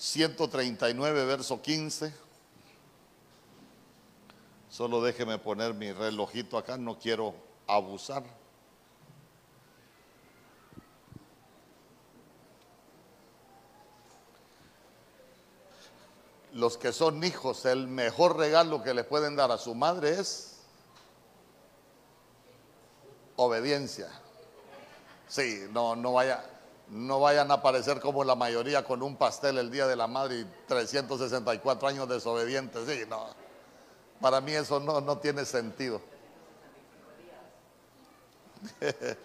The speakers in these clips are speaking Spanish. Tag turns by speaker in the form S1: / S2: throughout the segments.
S1: 139, verso 15. Solo déjeme poner mi relojito acá, no quiero abusar. Los que son hijos, el mejor regalo que le pueden dar a su madre es obediencia. Sí, no, no vaya, no vayan a aparecer como la mayoría con un pastel el día de la madre y 364 años desobedientes. Sí, no. Para mí eso no, no tiene sentido.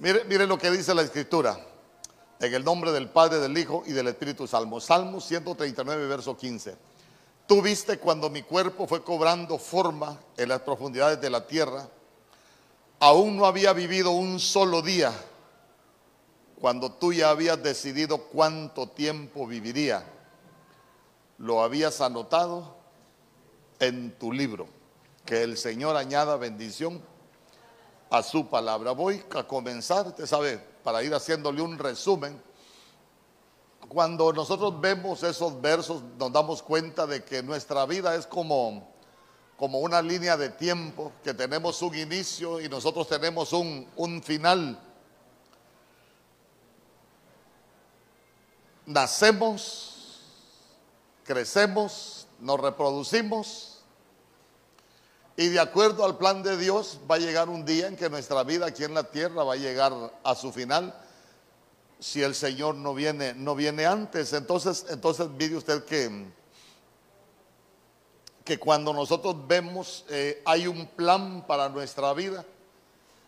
S1: mire, mire lo que dice la escritura. En el nombre del Padre, del Hijo y del Espíritu Salmo. Salmo 139, verso 15. Tú viste cuando mi cuerpo fue cobrando forma en las profundidades de la tierra. Aún no había vivido un solo día cuando tú ya habías decidido cuánto tiempo viviría. Lo habías anotado en tu libro. Que el Señor añada bendición a su palabra. Voy a comenzar, usted sabe, para ir haciéndole un resumen. Cuando nosotros vemos esos versos nos damos cuenta de que nuestra vida es como, como una línea de tiempo, que tenemos un inicio y nosotros tenemos un, un final. Nacemos, crecemos, nos reproducimos y de acuerdo al plan de Dios, va a llegar un día en que nuestra vida aquí en la tierra va a llegar a su final. Si el Señor no viene, no viene antes. Entonces, entonces mire usted que, que cuando nosotros vemos eh, hay un plan para nuestra vida.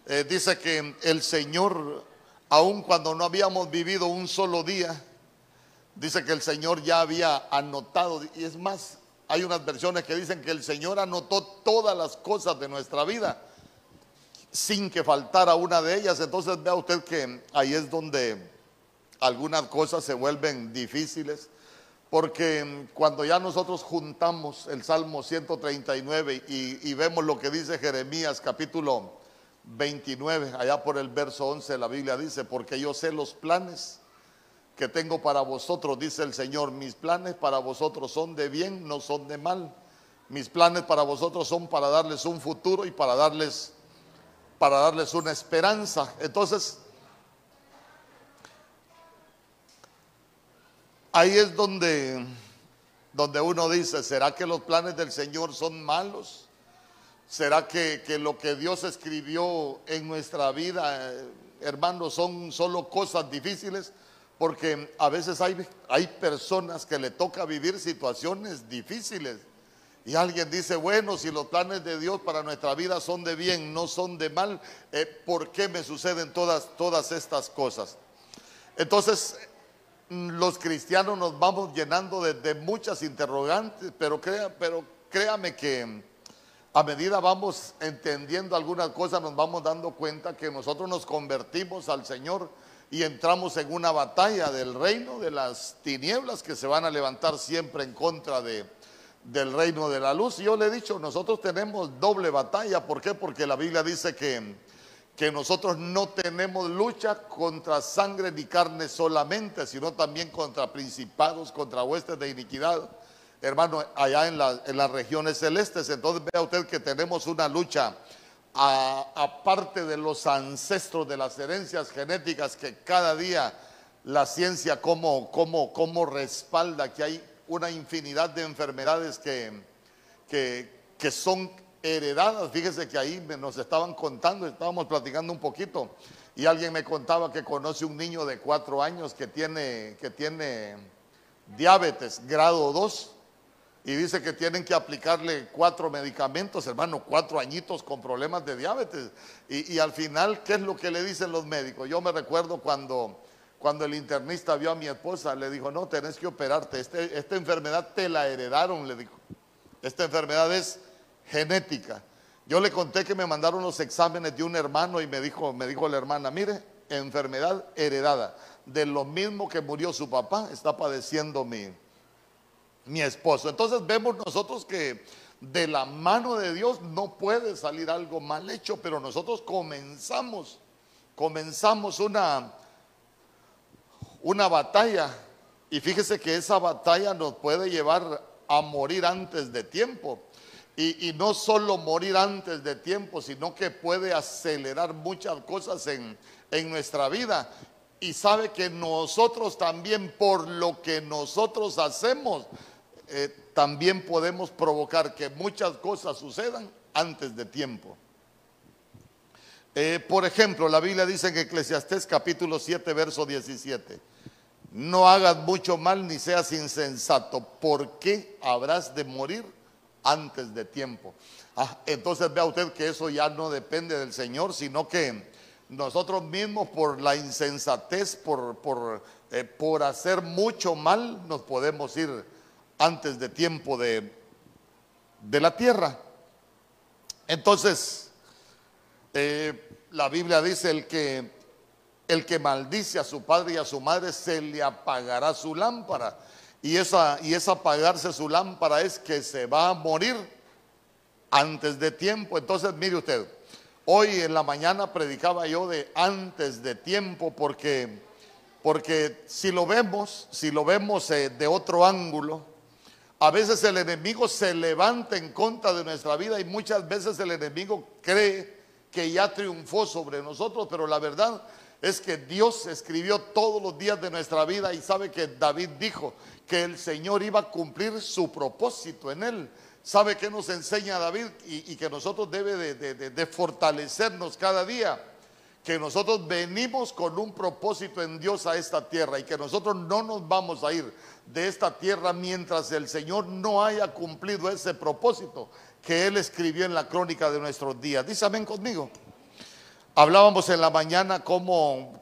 S1: Eh, dice que el Señor, aun cuando no habíamos vivido un solo día, dice que el Señor ya había anotado, y es más, hay unas versiones que dicen que el Señor anotó todas las cosas de nuestra vida sin que faltara una de ellas. Entonces vea usted que ahí es donde algunas cosas se vuelven difíciles. Porque cuando ya nosotros juntamos el Salmo 139 y, y, vemos lo que dice Jeremías capítulo 29, allá por el verso 11 la Biblia dice, porque yo sé los planes que tengo para vosotros, dice el Señor. Mis planes para vosotros son de bien, no son de mal. Mis planes para vosotros son para darles un futuro y para darles para darles una esperanza. Entonces, ahí es donde donde uno dice, ¿será que los planes del Señor son malos? ¿Será que, que lo que Dios escribió en nuestra vida, eh, hermanos, son solo cosas difíciles? Porque a veces hay, hay personas que le toca vivir situaciones difíciles. Y alguien dice, bueno, si los planes de Dios para nuestra vida son de bien, no son de mal, eh, ¿por qué me suceden todas, todas estas cosas? Entonces, los cristianos nos vamos llenando de, muchas interrogantes, pero, crea, pero créame que a medida vamos entendiendo algunas cosas, nos vamos dando cuenta que nosotros nos convertimos al Señor y entramos en una batalla del reino de las tinieblas que se van a levantar siempre en contra de, del reino de la luz. Y yo le he dicho, nosotros tenemos doble batalla. ¿Por qué? Porque la Biblia dice que, que nosotros no tenemos lucha contra sangre ni carne solamente, sino también contra principados, contra huestes de iniquidad. Hermano, allá en, en las regiones celestes. Entonces vea usted que tenemos una lucha aparte de los ancestros de las herencias genéticas que cada día la ciencia como, como, como respalda que hay una infinidad de enfermedades que, que, que son heredadas. Fíjese que ahí nos estaban contando, estábamos platicando un poquito y alguien me contaba que conoce un niño de cuatro años que tiene, que tiene diabetes grado 2 y dice que tienen que aplicarle cuatro medicamentos, hermano, cuatro añitos con problemas de diabetes. Y, al final, ¿qué es lo que le dicen los médicos? Yo me recuerdo cuando, cuando el internista vio a mi esposa, le dijo, no, tenés que operarte, este, esta enfermedad te la heredaron, le dijo. Esta enfermedad es genética. Yo le conté que me mandaron los exámenes de un hermano y me dijo, me dijo la hermana, mire, enfermedad heredada. De lo mismo que murió su papá, está padeciendo mi, mi esposo. Entonces vemos nosotros que de la mano de Dios no puede salir algo mal hecho, pero nosotros comenzamos, comenzamos una, una batalla Y fíjese que esa batalla nos puede llevar a morir antes de tiempo. Y, no solo morir antes de tiempo, sino que puede acelerar muchas cosas en, nuestra vida. Y sabe que nosotros también, por lo que nosotros hacemos, eh, también podemos provocar que muchas cosas sucedan antes de tiempo. Eh, por ejemplo, la Biblia dice en Eclesiastés capítulo 7, verso 17, no hagas mucho mal ni seas insensato, porque habrás de morir antes de tiempo. Ah, entonces vea usted que eso ya no depende del Señor, sino que nosotros mismos por la insensatez, por, por, eh, por hacer mucho mal, nos podemos ir antes de tiempo de, de la tierra. Entonces, eh, la Biblia dice el que, el que maldice a su padre y a su madre se le apagará su lámpara. Y esa, y esa apagarse su lámpara es que se va a morir antes de tiempo. Entonces, mire usted, hoy en la mañana predicaba yo de antes de tiempo porque, porque si lo vemos, si lo vemos eh, de otro ángulo, a veces el enemigo se levanta en contra de nuestra vida y muchas veces el enemigo cree que ya triunfó sobre nosotros, pero la verdad es que Dios escribió todos los días de nuestra vida y sabe que David dijo que el Señor iba a cumplir su propósito en él. ¿Sabe que nos enseña David? Y, que nosotros debe de, fortalecernos cada día. Que nosotros venimos con un propósito en Dios a esta tierra y que nosotros no nos vamos a ir de esta tierra mientras el Señor no haya cumplido ese propósito que Él escribió en la crónica de nuestros días. Dice amén conmigo. Hablábamos en la mañana cómo,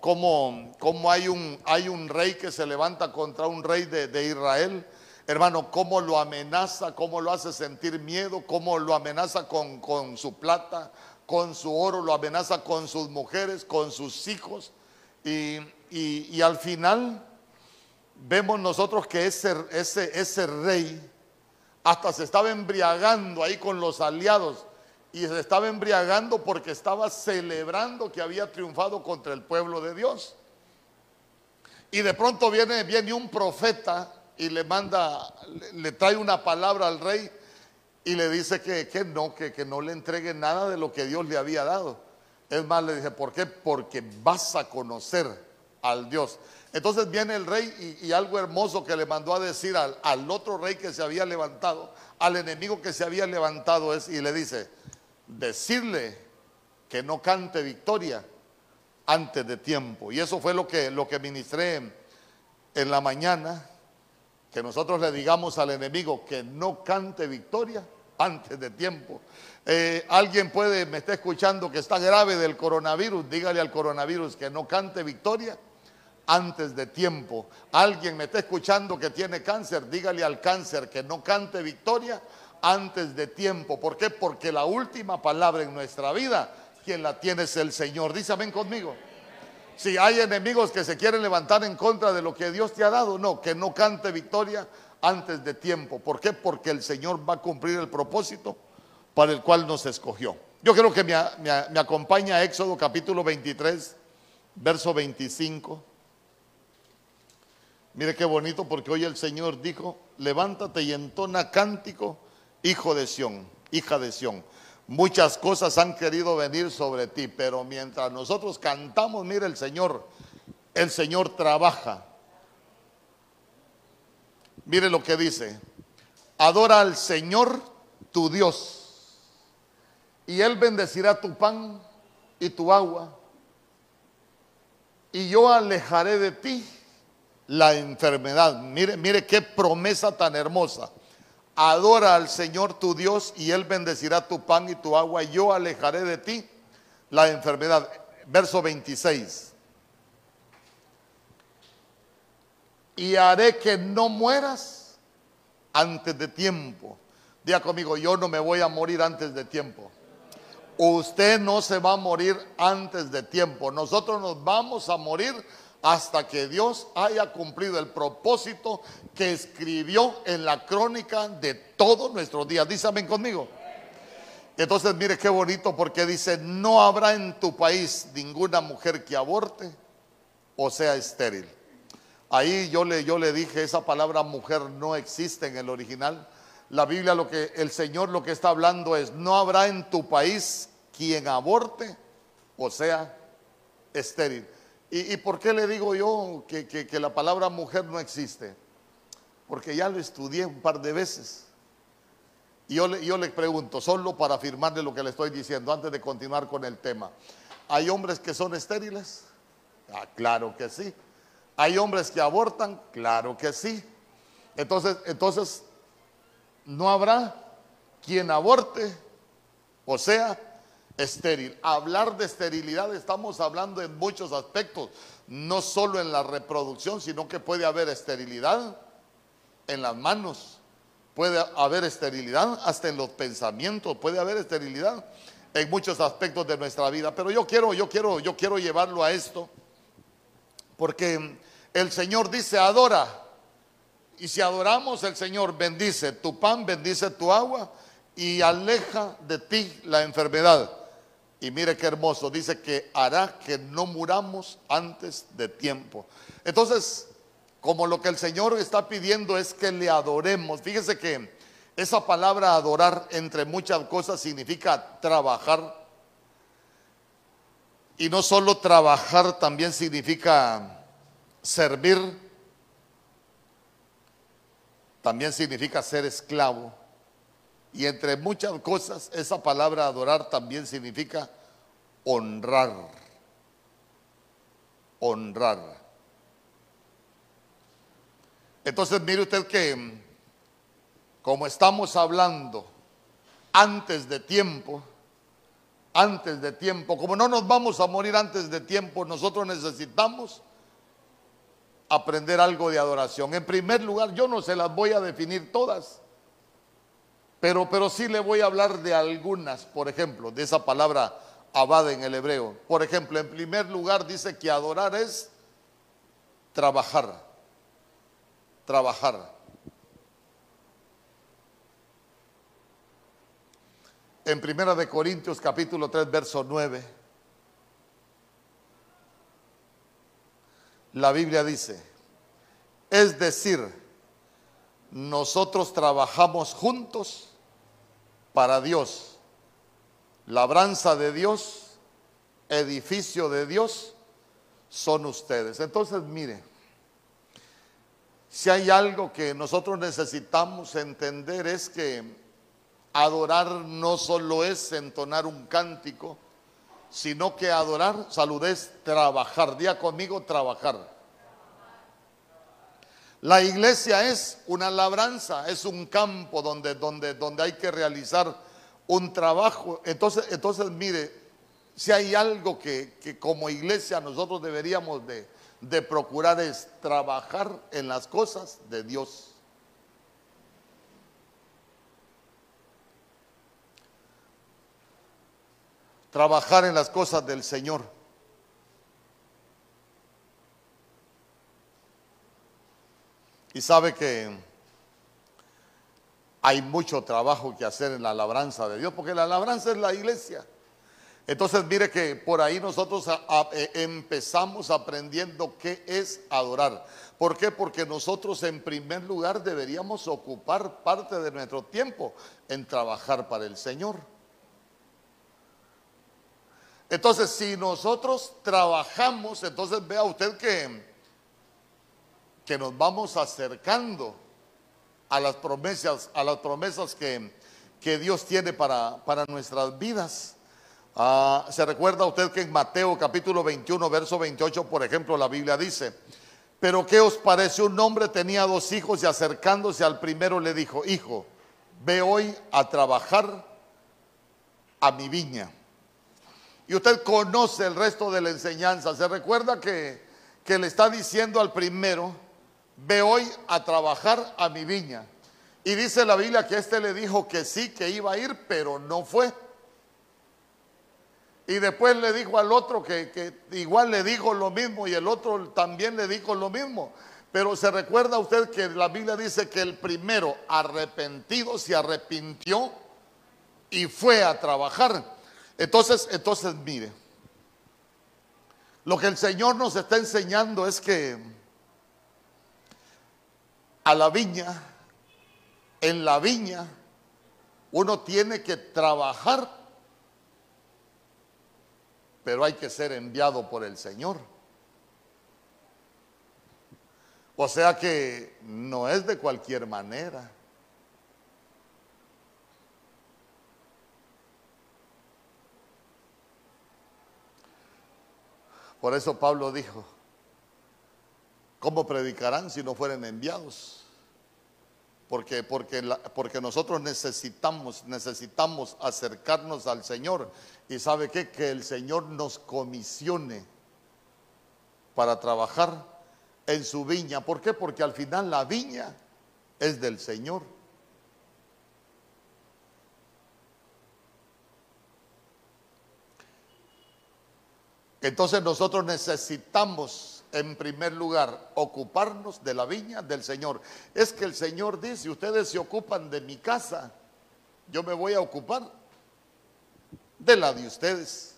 S1: hay, un, hay, un, rey que se levanta contra un rey de, Israel. Hermano, cómo lo amenaza, cómo lo hace sentir miedo, cómo lo amenaza con, con su plata, con su oro, lo amenaza con sus mujeres, con sus hijos. Y, y, al final vemos nosotros que ese, ese, ese rey hasta se estaba embriagando ahí con los aliados y se estaba embriagando porque estaba celebrando que había triunfado contra el pueblo de Dios. Y de pronto viene, viene un profeta y le manda, le, trae una palabra al rey y le dice que, que no, que, que, no le entregue nada de lo que Dios le había dado. Es más, le dice, ¿por qué? Porque vas a conocer al Dios. Entonces viene el rey y, algo hermoso que le mandó a decir al, otro rey que se había levantado, al enemigo que se había levantado, es, y le dice, decirle que no cante victoria antes de tiempo. Y eso fue lo que, lo que ministré en, la mañana, que nosotros le digamos al enemigo que no cante victoria antes de tiempo. Eh, alguien puede, me está escuchando que está grave del coronavirus, dígale al coronavirus que no cante victoria antes de tiempo. Alguien me está escuchando que tiene cáncer, dígale al cáncer que no cante victoria antes de tiempo. ¿Por qué? Porque la última palabra en nuestra vida, quien la tiene es el Señor. Dice amén conmigo. Si hay enemigos que se quieren levantar en contra de lo que Dios te ha dado, no, que no cante victoria antes de tiempo. ¿Por qué? Porque el Señor va a cumplir el propósito para el cual nos escogió. Yo creo que me, acompaña Éxodo capítulo 23, verso 25. Mire qué bonito porque hoy el Señor dijo, levántate y entona cántico hijo de Sión, hija de Sión. Muchas cosas han querido venir sobre ti, pero mientras nosotros cantamos, mire el Señor, el Señor trabaja. Mire lo que dice, adora al Señor tu Dios, y Él bendecirá tu pan y tu agua, y yo alejaré de ti la enfermedad. Mire, mire qué promesa tan hermosa. Adora al Señor tu Dios y Él bendecirá tu pan y tu agua. Yo alejaré de ti la enfermedad. Verso 26. Y haré que no mueras antes de tiempo. Diga conmigo, yo no me voy a morir antes de tiempo. Usted no se va a morir antes de tiempo. Nosotros nos vamos a morir hasta que Dios haya cumplido el propósito que escribió en la crónica de todos nuestros días. Dísame conmigo. Entonces mire qué bonito porque dice, no habrá en tu país ninguna mujer que aborte o sea estéril. Ahí yo le, yo le dije, esa palabra mujer no existe en el original. La Biblia lo que el Señor lo que está hablando es, no habrá en tu país quien aborte o sea estéril. ¿Y, por qué le digo yo que, la palabra mujer no existe? Porque ya lo estudié un par de veces. Y yo le, yo le pregunto, solo para afirmarle lo que le estoy diciendo, antes de continuar con el tema. ¿Hay hombres que son estériles? Ah, claro que sí. ¿Hay hombres que abortan? Claro que sí. Entonces, entonces, no habrá quien aborte, o sea, estéril. Hablar de esterilidad estamos hablando en muchos aspectos, no solo en la reproducción, sino que puede haber esterilidad en las manos, puede haber esterilidad hasta en los pensamientos, puede haber esterilidad en muchos aspectos de nuestra vida. Pero yo quiero, yo quiero, yo quiero llevarlo a esto, porque el Señor dice, adora. Y si adoramos, el Señor bendice tu pan, bendice tu agua y aleja de ti la enfermedad. Y mire qué hermoso, dice que hará que no muramos antes de tiempo. Entonces, como lo que el Señor está pidiendo es que le adoremos, fíjese que esa palabra adorar, entre muchas cosas, significa trabajar. Y no solo trabajar, también significa Servir también significa ser esclavo. Y entre muchas cosas, esa palabra adorar también significa honrar. Honrar. Entonces mire usted que como estamos hablando antes de tiempo, antes de tiempo, como no nos vamos a morir antes de tiempo, nosotros necesitamos aprender algo de adoración. En primer lugar, yo no se las voy a definir todas, pero, pero sí le voy a hablar de algunas, por ejemplo, de esa palabra abad en el hebreo. Por ejemplo, en primer lugar dice que adorar es trabajar, trabajar. En primera de Corintios capítulo 3 verso 9 la Biblia dice, es decir, nosotros trabajamos juntos para Dios, labranza de Dios, edificio de Dios, son ustedes. Entonces, mire, si hay algo que nosotros necesitamos entender es que adorar no solo es entonar un cántico, sino que adorar, salud es trabajar. Día conmigo, trabajar. La iglesia es una labranza, es un campo donde, donde, donde hay que realizar un trabajo. Entonces, entonces mire, si hay algo que, que como iglesia nosotros deberíamos de, de procurar es trabajar en las cosas de Dios. trabajar en las cosas del Señor. Y sabe que hay mucho trabajo que hacer en la labranza de Dios, porque la labranza es la iglesia. Entonces mire que por ahí nosotros eh, empezamos aprendiendo qué es adorar. ¿Por qué? Porque nosotros en primer lugar deberíamos ocupar parte de nuestro tiempo en trabajar para el Señor. Entonces, si nosotros trabajamos, entonces vea usted que, que nos vamos acercando a las promesas, a las promesas que, que Dios tiene para, para nuestras vidas. Ah, Se recuerda usted que en Mateo capítulo 21, verso 28, por ejemplo, la Biblia dice, pero ¿qué os parece? Un hombre tenía dos hijos y acercándose al primero le dijo, hijo, ve hoy a trabajar a mi viña. Y usted conoce el resto de la enseñanza. Se recuerda que, que le está diciendo al primero, ve hoy a trabajar a mi viña. Y dice la Biblia que éste le dijo que sí, que iba a ir, pero no fue. Y después le dijo al otro que, que, igual le dijo lo mismo y el otro también le dijo lo mismo. Pero se recuerda usted que la Biblia dice que el primero arrepentido se arrepintió y fue a trabajar. Entonces, entonces mire, lo que el Señor nos está enseñando es que a la viña, en la viña, uno tiene que trabajar, pero hay que ser enviado por el Señor. O sea que no es de cualquier manera. Por eso Pablo dijo, ¿cómo predicarán si no fueren enviados? Porque, porque, nosotros necesitamos, necesitamos acercarnos al Señor. Y sabe qué? Que el Señor nos comisione para trabajar en su viña. ¿Por qué? Porque al final la viña es del Señor. Entonces nosotros necesitamos, en primer lugar, ocuparnos de la viña del Señor. Es que el Señor dice, ustedes se ocupan de mi casa, yo me voy a ocupar de la de ustedes.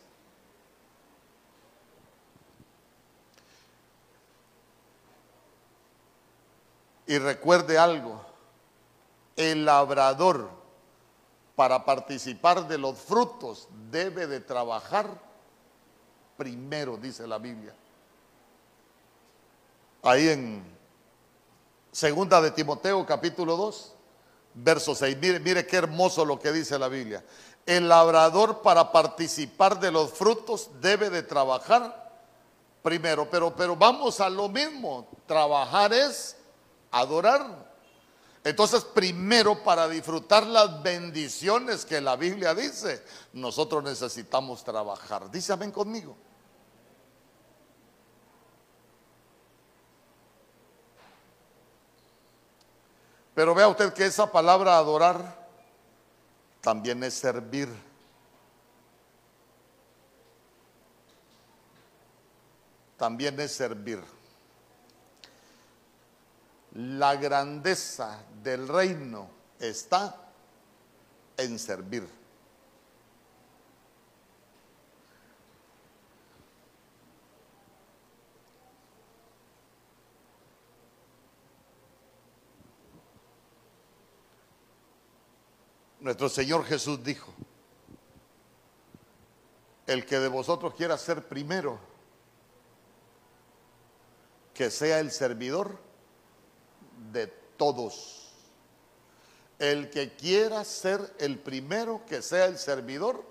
S1: Y recuerde algo, el labrador para participar de los frutos debe de trabajar primero, dice la Biblia. Ahí en Segunda de Timoteo capítulo 2, verso 6. Mire, mire qué hermoso lo que dice la Biblia. El labrador para participar de los frutos debe de trabajar primero, pero, pero vamos a lo mismo. Trabajar es adorar. Entonces, primero, para disfrutar las bendiciones que la Biblia dice, nosotros necesitamos trabajar. Dice amén conmigo. Pero vea usted que esa palabra adorar también es servir. También es servir. La grandeza del reino está en servir. Nuestro Señor Jesús dijo, el que de vosotros quiera ser primero, que sea el servidor de todos. El que quiera ser el primero, que sea el servidor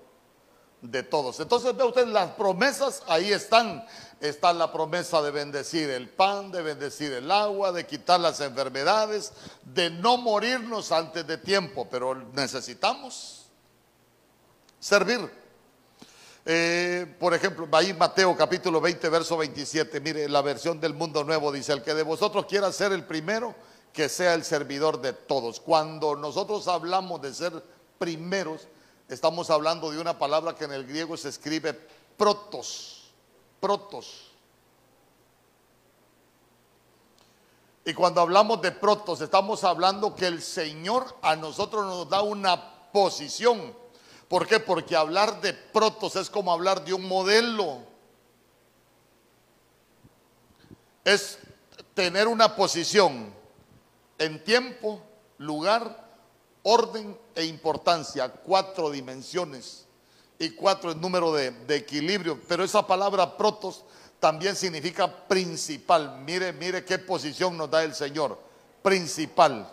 S1: de todos. Entonces ve usted las promesas, ahí están. Está la promesa de bendecir el pan, de bendecir el agua, de quitar las enfermedades, de no morirnos antes de tiempo, pero necesitamos servir. Eh, por ejemplo, ahí Mateo capítulo 20, verso 27, mire la versión del mundo nuevo dice, el que de vosotros quiera ser el primero, que sea el servidor de todos. Cuando nosotros hablamos de ser primeros, Estamos hablando de una palabra que en el griego se escribe protos, protos. Y cuando hablamos de protos, estamos hablando que el Señor a nosotros nos da una posición. ¿Por qué? Porque hablar de protos es como hablar de un modelo. Es tener una posición en tiempo, lugar orden e importancia, cuatro dimensiones y cuatro el número de, equilibrio. Pero esa palabra protos también significa principal. Mire, mire qué posición nos da el Señor. Principal.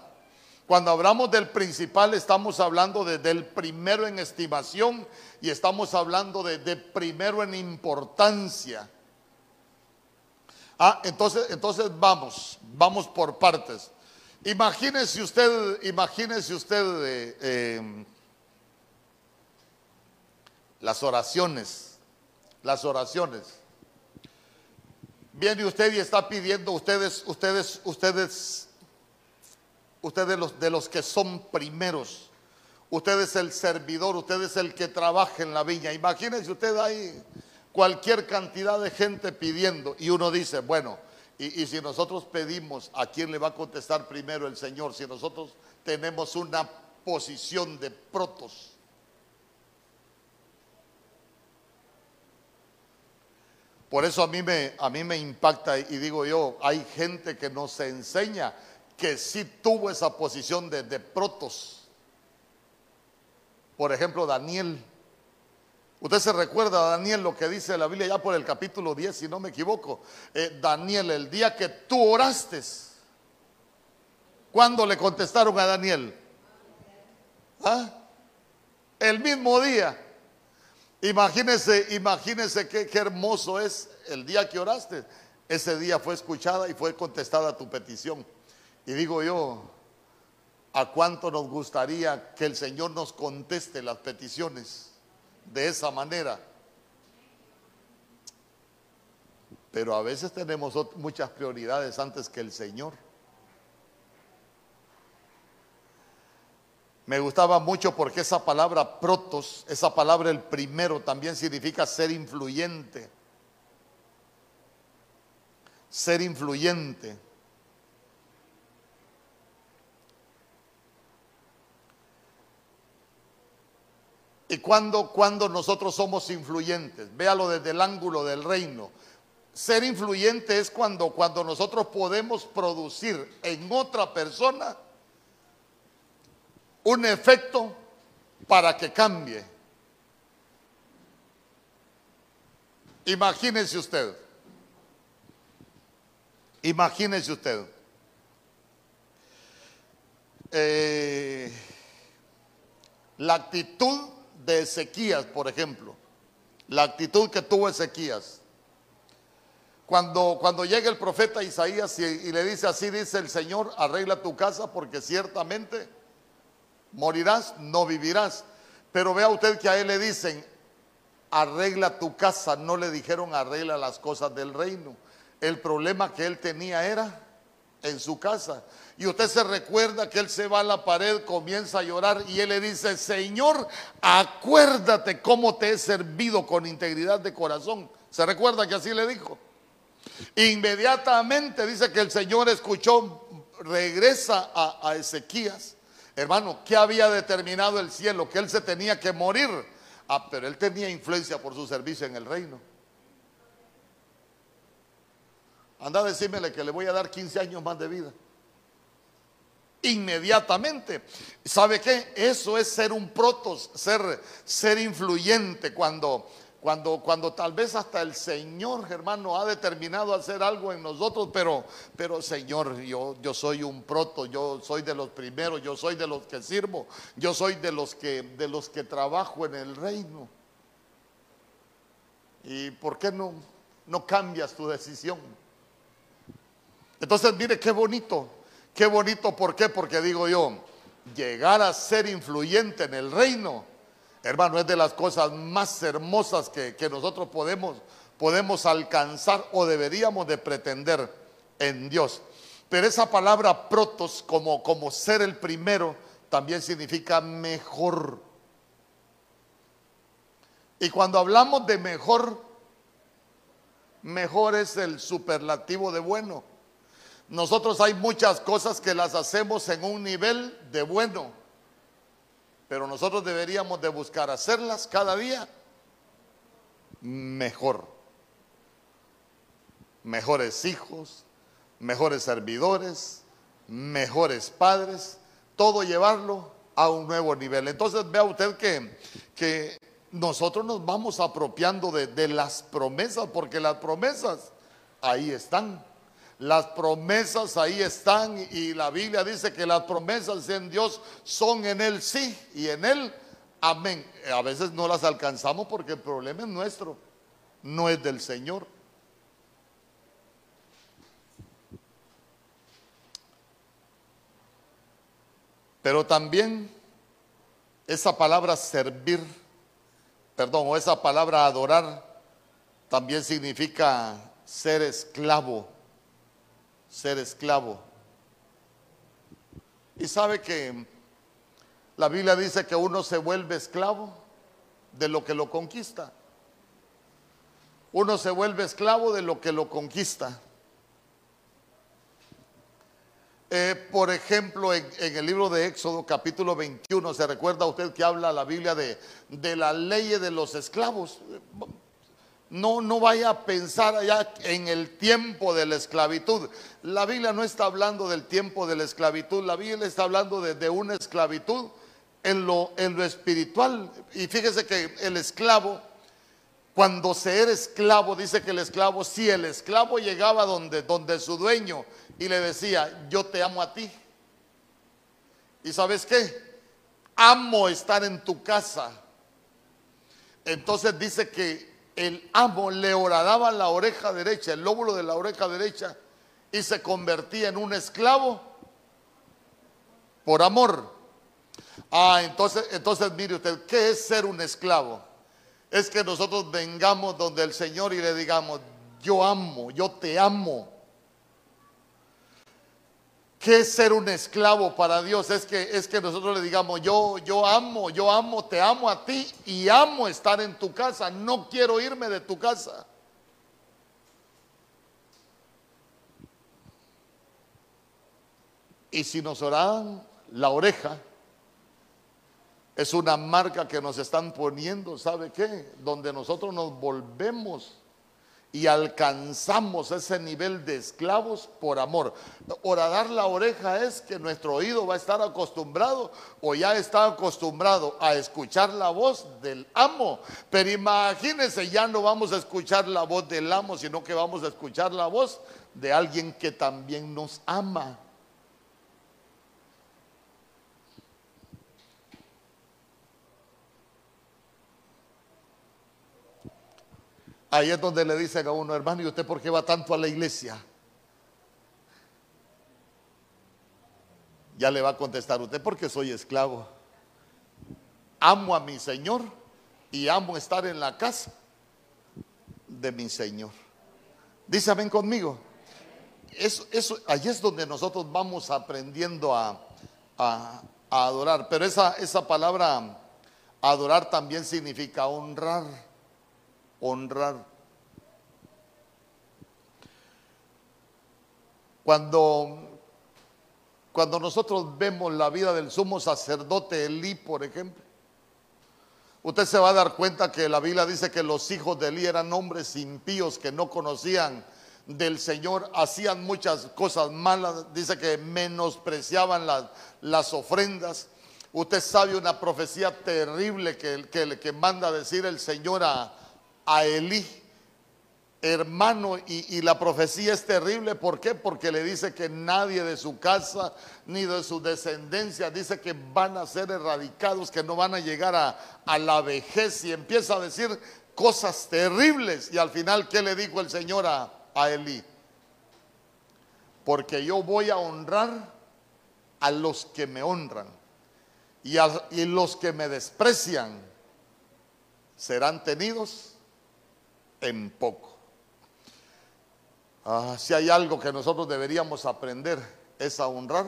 S1: Cuando hablamos del principal estamos hablando de, del primero en estimación y estamos hablando de, de primero en importancia. Ah, entonces, entonces vamos, vamos por partes. Imagínese usted, imagínese usted eh, eh, las oraciones, las oraciones. Viene usted y está pidiendo ustedes, ustedes, ustedes, ustedes los, de los que son primeros. Usted es el servidor, usted es el que trabaja en la viña. Imagínese usted ahí cualquier cantidad de gente pidiendo y uno dice, bueno, y, si nosotros pedimos, ¿a quién le va a contestar primero el Señor? Si nosotros tenemos una posición de protos. Por eso a mí, me, a mí me impacta y digo yo, hay gente que nos enseña que sí tuvo esa posición de, de protos. Por ejemplo, Daniel. Usted se recuerda, Daniel, lo que dice la Biblia ya por el capítulo 10, si no me equivoco. Eh, Daniel, el día que tú oraste, ¿cuándo le contestaron a Daniel? ¿Ah? El mismo día. Imagínese, imagínese qué, hermoso es el día que oraste. Ese día fue escuchada y fue contestada tu petición. Y digo yo, ¿a cuánto nos gustaría que el Señor nos conteste las peticiones de esa manera? Pero a veces tenemos muchas prioridades antes que el Señor. Me gustaba mucho porque esa palabra protos, esa palabra el primero, también significa ser influyente. Ser influyente. Y cuando, cuando nosotros somos influyentes, véalo desde el ángulo del reino. Ser influyente es cuando, cuando nosotros podemos producir en otra persona un efecto para que cambie. Imagínese usted, imagínese usted, eh, la actitud de Ezequías, por ejemplo, la actitud que tuvo Ezequías. Cuando, cuando llega el profeta Isaías y, y, le dice así, dice el Señor, arregla tu casa porque ciertamente morirás, no vivirás. Pero vea usted que a él le dicen, arregla tu casa, no le dijeron arregla las cosas del reino. El problema que él tenía era en su casa. Y usted se recuerda que él se va a la pared, comienza a llorar y él le dice, Señor, acuérdate cómo te he servido con integridad de corazón. ¿Se recuerda que así le dijo? Inmediatamente dice que el Señor escuchó, regresa a, a Ezequías. Hermano, ¿qué había determinado el cielo? Que él se tenía que morir. Ah, pero él tenía influencia por su servicio en el reino. Anda a decírmele que le voy a dar 15 años más de vida inmediatamente. ¿Sabe qué? Eso es ser un protos, ser, ser influyente cuando, cuando, cuando tal vez hasta el Señor, hermano, ha determinado hacer algo en nosotros, pero, pero Señor, yo, yo soy un proto, yo soy de los primeros, yo soy de los que sirvo, yo soy de los que, de los que trabajo en el reino. ¿Y por qué no, no cambias tu decisión? Entonces, mire qué bonito Qué bonito, ¿por qué? Porque digo yo, llegar a ser influyente en el reino, hermano, es de las cosas más hermosas que, nosotros podemos, podemos alcanzar o deberíamos de pretender en Dios. Pero esa palabra protos, como, como ser el primero, también significa mejor. Y cuando hablamos de mejor, mejor es el superlativo de bueno. Nosotros hay muchas cosas que las hacemos en un nivel de bueno, pero nosotros deberíamos de buscar hacerlas cada día mejor. Mejores hijos, mejores servidores, mejores padres, todo llevarlo a un nuevo nivel. Entonces vea usted que, que nosotros nos vamos apropiando de, de las promesas, porque las promesas ahí están. Las promesas ahí están y la Biblia dice que las promesas en Dios son en Él sí y en Él amén. A veces no las alcanzamos porque el problema es nuestro, no es del Señor. Pero también esa palabra servir, perdón, o esa palabra adorar, también significa ser esclavo ser esclavo. Y sabe que la Biblia dice que uno se vuelve esclavo de lo que lo conquista. Uno se vuelve esclavo de lo que lo conquista. Eh, por ejemplo, en, el libro de Éxodo capítulo 21, se recuerda usted que habla la Biblia de, de la ley de los esclavos. No, no vaya a pensar allá en el tiempo de la esclavitud. La Biblia no está hablando del tiempo de la esclavitud, la Biblia está hablando de, una esclavitud en lo, espiritual. Y fíjese que el esclavo, cuando se era esclavo, dice que el esclavo, si el esclavo llegaba donde, donde su dueño y le decía, yo te amo a ti. ¿Y sabes qué? Amo estar en tu casa. Entonces dice que el amo le horadaba la oreja derecha, el lóbulo de la oreja derecha, y se convertía en un esclavo por amor. Ah, entonces, entonces mire usted, ¿qué es ser un esclavo? Es que nosotros vengamos donde el Señor y le digamos, yo amo, yo te amo. ¿Qué es ser un esclavo para Dios? Es que, es que nosotros le digamos, yo, yo amo, yo amo, te amo a ti y amo estar en tu casa, no quiero irme de tu casa. Y si nos oran la oreja, es una marca que nos están poniendo, ¿sabe qué? Donde nosotros nos volvemos y alcanzamos ese nivel de esclavos por amor. Horadar la oreja es que nuestro oído va a estar acostumbrado o ya está acostumbrado a escuchar la voz del amo. Pero imagínense, ya no vamos a escuchar la voz del amo, sino que vamos a escuchar la voz de alguien que también nos ama. Ahí es donde le dicen a uno, hermano, ¿y usted por qué va tanto a la iglesia? Ya le va a contestar usted, porque soy esclavo. Amo a mi Señor y amo estar en la casa de mi Señor. Dice, ven conmigo. Eso, eso, ahí es donde nosotros vamos aprendiendo a, a adorar. Pero esa, esa palabra adorar también significa honrar honrar. Cuando, cuando nosotros vemos la vida del sumo sacerdote Elí, por ejemplo, usted se va a dar cuenta que la Biblia dice que los hijos de Elí eran hombres impíos que no conocían del Señor, hacían muchas cosas malas, dice que menospreciaban las, las ofrendas. Usted sabe una profecía terrible que, que, que manda decir el Señor a, a Elí, hermano, y, la profecía es terrible. ¿Por qué? Porque le dice que nadie de su casa ni de su descendencia dice que van a ser erradicados, que no van a llegar a, la vejez y empieza a decir cosas terribles. Y al final, ¿qué le dijo el Señor a, a Elí? Porque yo voy a honrar a los que me honran y, a, y los que me desprecian serán tenidos en poco. Ah, si hay algo que nosotros deberíamos aprender es a honrar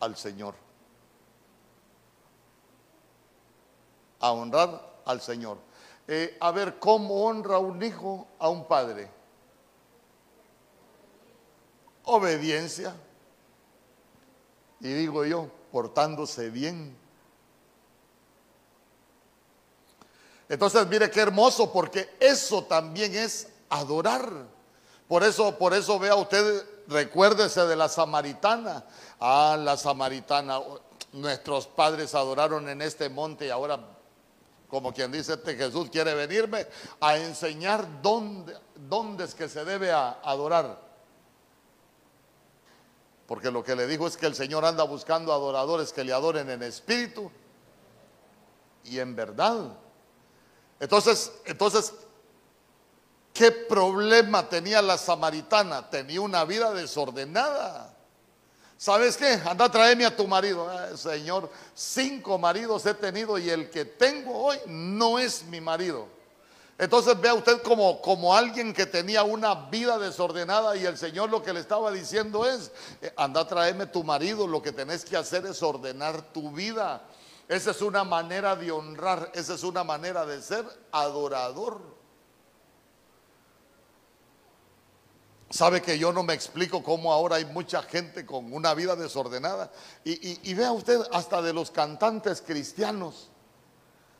S1: al Señor. A honrar al Señor. Eh, a ver, ¿cómo honra un hijo a un padre? Obediencia. Y digo yo, portándose bien Entonces, mire qué hermoso, porque eso también es adorar. Por eso, por eso vea usted, recuérdese de la samaritana. Ah, la samaritana, nuestros padres adoraron en este monte y ahora, como quien dice, este Jesús quiere venirme a enseñar dónde, dónde es que se debe adorar. Porque lo que le dijo es que el Señor anda buscando adoradores que le adoren en espíritu y en verdad. Entonces, entonces, ¿qué problema tenía la samaritana? Tenía una vida desordenada. ¿Sabes qué? Anda a a tu marido. señor, cinco maridos he tenido y el que tengo hoy no es mi marido. Entonces vea usted como, como alguien que tenía una vida desordenada y el Señor lo que le estaba diciendo es, eh, anda a tu marido, lo que tenés que hacer es ordenar tu vida. Esa es una manera de honrar, esa es una manera de ser adorador. Sabe que yo no me explico cómo ahora hay mucha gente con una vida desordenada. Y, vea usted, hasta de los cantantes cristianos,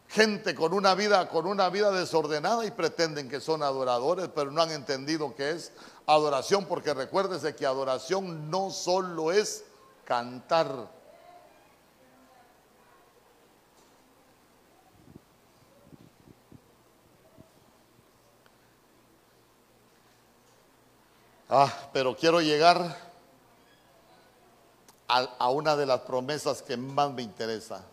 S1: gente con una vida con una vida desordenada y pretenden que son adoradores, pero no han entendido que es adoración, porque recuérdese que adoración no solo es cantar. Ah, pero quiero llegar a, una de las promesas que más me interesa.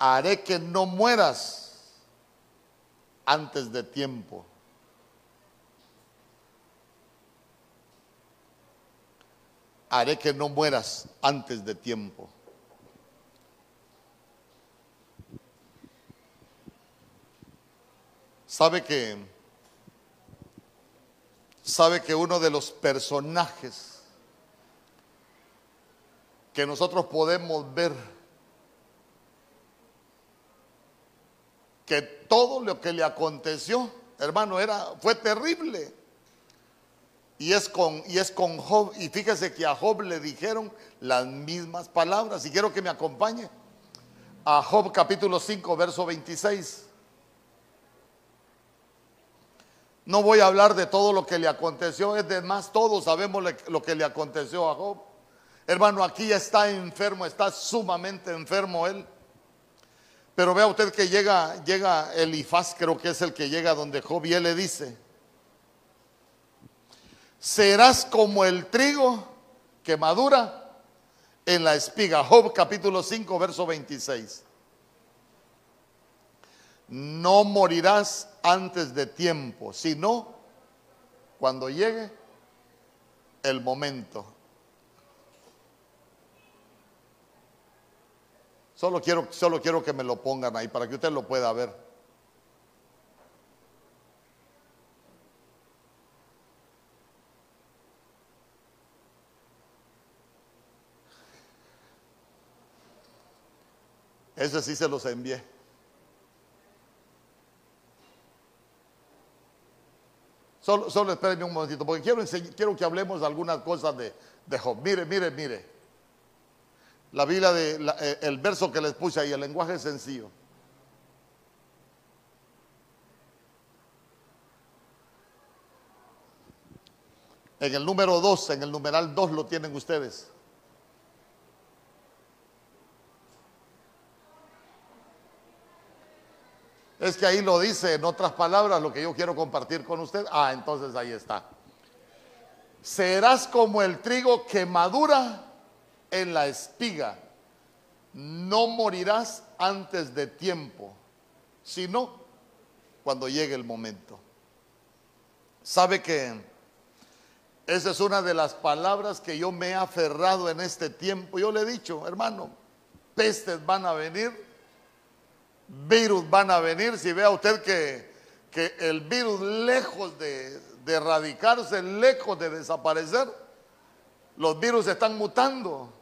S1: haré que no mueras antes de tiempo. Haré que no mueras antes de tiempo. Sabe que sabe que uno de los personajes que nosotros podemos ver que todo lo que le aconteció, hermano, era, fue terrible. Y es, con, y es con Job. Y fíjese que a Job le dijeron las mismas palabras. Y quiero que me acompañe. A Job capítulo 5, verso 26. No voy a hablar de todo lo que le aconteció. Es de más, todos sabemos lo que le aconteció a Job. Hermano, aquí ya está enfermo, está sumamente enfermo él. Pero vea usted que llega, llega Elifaz, creo que es el que llega donde Job y él le dice, serás como el trigo que madura en la espiga. Job capítulo 5, verso 26. No morirás antes de tiempo, sino cuando llegue el momento. Solo quiero, solo quiero que me lo pongan ahí para que usted lo pueda ver. Ese sí se los envié. Solo, solo espérenme un momentito, porque quiero, quiero que hablemos de algunas cosas de, de Job. Mire, mire, mire. La Biblia, de, eh, el verso que les puse ahí, el lenguaje sencillo. En el número 2, en el numeral 2 lo tienen ustedes. Es que ahí lo dice en otras palabras lo que yo quiero compartir con usted. Ah, entonces ahí está. Serás como el trigo que madura en la espiga, no morirás antes de tiempo, sino cuando llegue el momento. ¿Sabe que esa es una de las palabras que yo me he aferrado en este tiempo? Yo le he dicho, hermano, pestes van a venir, virus van a venir. Si vea usted que, que el virus lejos de, de erradicarse, lejos de desaparecer, los virus están mutando.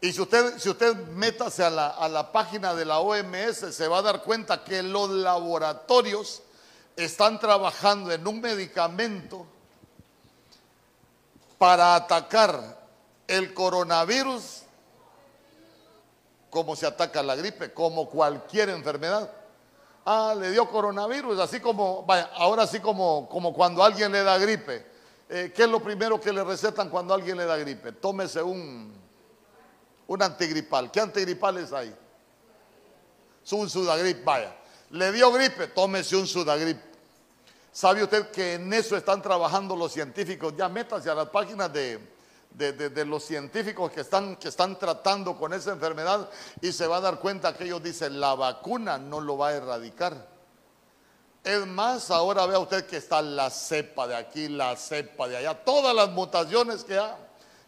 S1: Y si usted, si usted métase a la, a la página de la OMS, se va a dar cuenta que los laboratorios están trabajando en un medicamento para atacar el coronavirus como se ataca la gripe, como cualquier enfermedad. Ah, le dio coronavirus, así como, vaya, ahora sí como, como cuando alguien le da gripe. Eh, ¿Qué es lo primero que le recetan cuando alguien le da gripe? Tómese un, un antigripal. ¿Qué antigripales hay? Un sudagrip, vaya. Le dio gripe, tómese un sudagrip. ¿Sabe usted que en eso están trabajando los científicos? Ya métase a las páginas de, de, los científicos que están, que están tratando con esa enfermedad y se va a dar cuenta que ellos dicen la vacuna no lo va a erradicar. Es más, ahora vea usted que está la cepa de aquí, la cepa de allá, todas las mutaciones que hay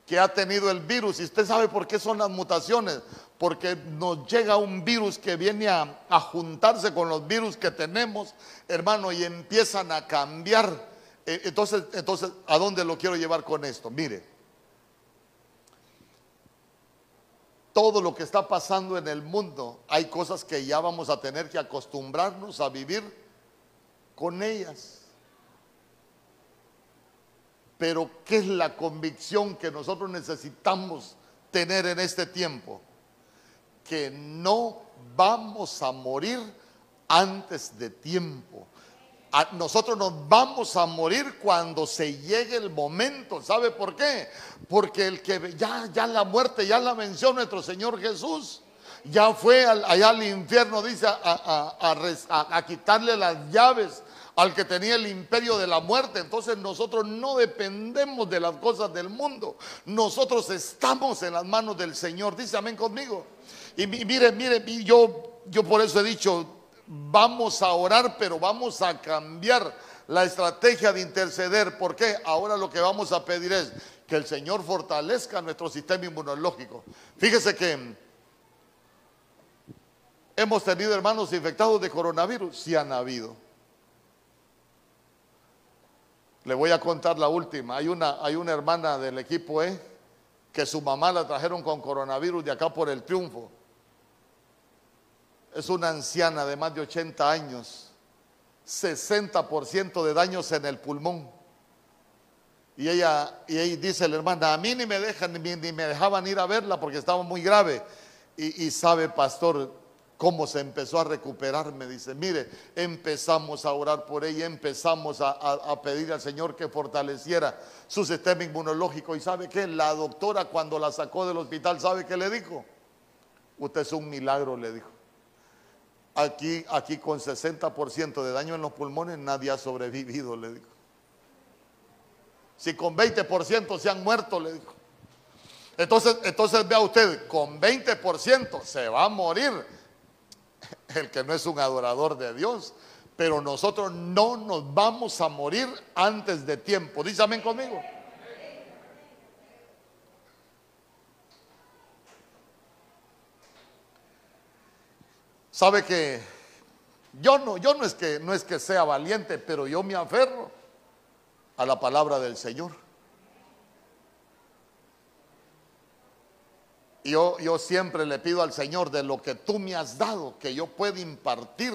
S1: que ha tenido el virus. Y usted sabe por qué son las mutaciones. Porque nos llega un virus que viene a, juntarse con los virus que tenemos, hermano, y empiezan a cambiar. E, entonces, entonces, ¿a dónde lo quiero llevar con esto? Mire, todo lo que está pasando en el mundo, hay cosas que ya vamos a tener que acostumbrarnos a vivir con ellas. Pero ¿qué es la convicción que nosotros necesitamos tener en este tiempo? que no vamos a morir antes de tiempo. Nosotros nos vamos a morir cuando se llegue el momento. ¿Sabe por qué? Porque el que ya, ya la muerte ya la venció nuestro Señor Jesús. Ya fue allá al infierno, dice, a quitarle las llaves al que tenía el imperio de la muerte. Entonces nosotros no dependemos de las cosas del mundo. Nosotros estamos en las manos del Señor. Dice amén conmigo. Y mire, mire, yo, yo por eso he dicho, vamos a orar, pero vamos a cambiar la estrategia de interceder. ¿Por qué? Ahora lo que vamos a pedir es que el Señor fortalezca nuestro sistema inmunológico. Fíjese que hemos tenido hermanos infectados de coronavirus, sí han habido. Le voy a contar la última. Hay una, hay una hermana del equipo E que su mamá la trajeron con coronavirus de acá por el triunfo. Es una anciana de más de 80 años, 60% de daños en el pulmón. Y ella, y ella dice la hermana, a mí ni me dejan, ni, me dejaban ir a verla porque estaba muy grave. Y, y sabe, pastor, cómo se empezó a recuperar, me dice, mire, empezamos a orar por ella, empezamos a, pedir al Señor que fortaleciera su sistema inmunológico. ¿Y sabe qué? La doctora cuando la sacó del hospital, ¿sabe qué le dijo? Usted es un milagro, le dijo. Aquí, aquí con 60% de daño en los pulmones nadie ha sobrevivido, le dijo. Si con 20% se han muerto, le dijo. Entonces, entonces vea usted, con 20% se va a morir el que no es un adorador de Dios. Pero nosotros no nos vamos a morir antes de tiempo. Amén conmigo. Sabe que yo no, yo no es que no es que sea valiente, pero yo me aferro a la palabra del Señor. yo, yo siempre le pido al Señor de lo que tú me has dado, que yo pueda impartir,